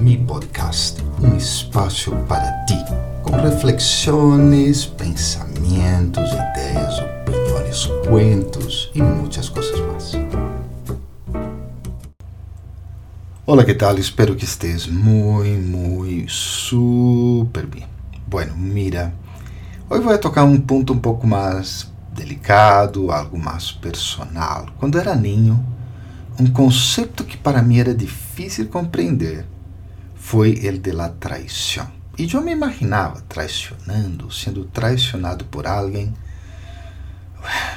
mi podcast, um espaço para ti, com reflexões, pensamentos, ideias, opiniões, cuentos e muitas coisas mais. Olá, que tal? Espero que estés muito, muito, super bem. Bueno, mira, hoje vou tocar um ponto um pouco mais delicado, algo mais personal. Quando era ninho, um conceito que para mim era difícil compreender foi o de la traição. E eu me imaginava traicionando, sendo traicionado por alguém,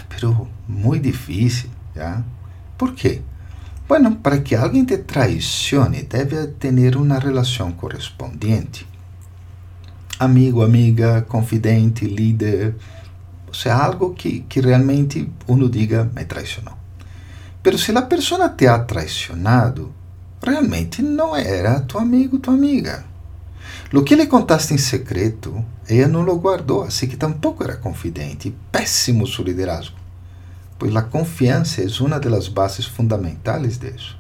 pero muito difícil, ¿ya? ¿Por quê? Bueno, para que alguém te traicione, deve ter uma relação correspondente. Amigo, amiga, confidente, líder, ou seja, algo que, que realmente uno diga me traicionou. Pero se a pessoa te ha traicionado, realmente não era tu amigo, tua amiga. Lo que lhe contaste em secreto, ela não lo guardou, assim que tampouco era confidente. Péssimo su liderazgo, pois a confiança é uma das bases fundamentais disso.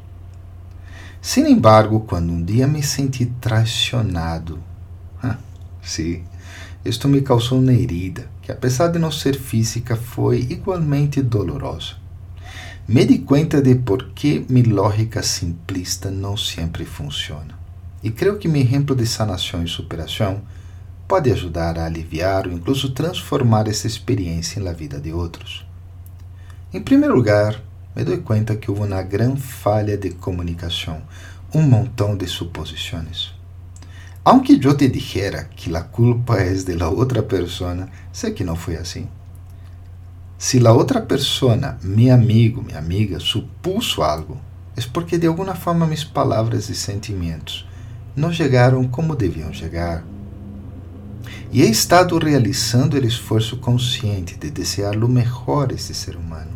Sin embargo, quando um dia me senti traicionado, ah, sim, isto me causou uma herida que, apesar de não ser física, foi igualmente dolorosa me di conta de por que minha lógica simplista não sempre funciona. E creio que meu exemplo de sanação e superação pode ajudar a aliviar ou incluso transformar essa experiência na vida de outros. Em primeiro lugar, me dou conta que houve uma grande falha de comunicação, um montão de suposições. Aunque eu te dijera que a culpa é de la outra pessoa, sei que não foi assim. Se a outra pessoa, meu amigo, minha amiga, supuso algo, é porque de alguma forma minhas palavras e sentimentos não chegaram como deviam chegar. E he estado realizando o esforço consciente de desejar o melhor a este ser humano,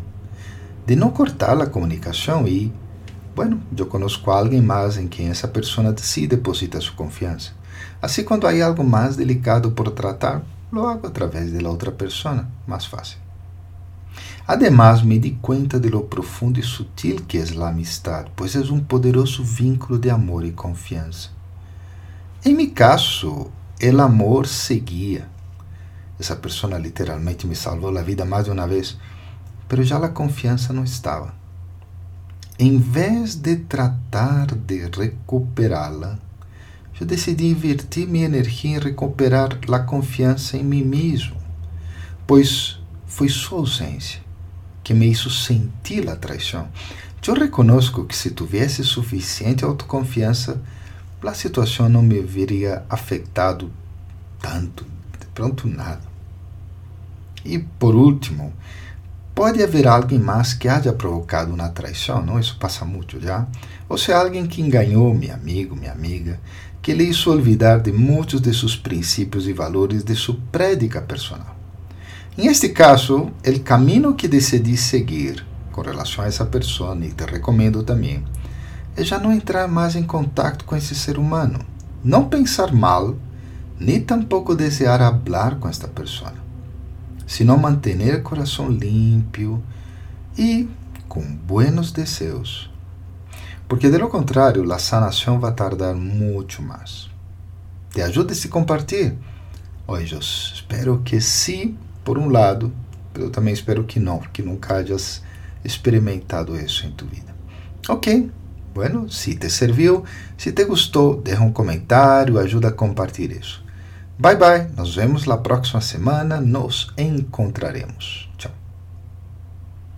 de não cortar a comunicação e, bueno, eu conosco alguém mais em quem essa pessoa se deposita sua confiança. Assim, quando há algo mais delicado por tratar, lo hago através de la outra pessoa, mais fácil. Además, me di cuenta de lo profundo e sutil que é a amistad, pois é um poderoso vínculo de amor e confiança. Em meu caso, o amor seguia. Essa pessoa literalmente me salvou a vida mais de uma vez, mas já a confiança não estava. Em vez de tratar de recuperá-la, eu decidi invertir minha energia em recuperar a confiança em mim mesmo, pois foi sua ausência que me hizo sentir a traição. Eu reconozco que se tivesse suficiente autoconfiança, a situação não me veria afetado tanto, de pronto nada. E por último, pode haver alguém mais que haja provocado uma traição, não? Isso passa muito já. Ou seja, alguém que enganou meu amigo, minha amiga, que lhe hizo olvidar de muitos de seus princípios e valores de sua prédica personal. Em este caso, o caminho que decidi seguir com relação a essa pessoa, e te recomendo também, é já não entrar mais em contato com esse ser humano, não pensar mal, nem tampouco desejar falar com esta pessoa, sino manter o coração limpo e com buenos desejos. Porque, de lo contrário, a sanação vai tardar muito mais. Te ajude se compartilhar. Hoje, espero que sim por um lado, eu também espero que não, que nunca hayas experimentado isso em tu vida. Ok, bueno, se te serviu, se te gostou, deixa um comentário, ajuda a compartilhar isso. Bye bye, nos vemos na próxima semana, nos encontraremos. Tchau.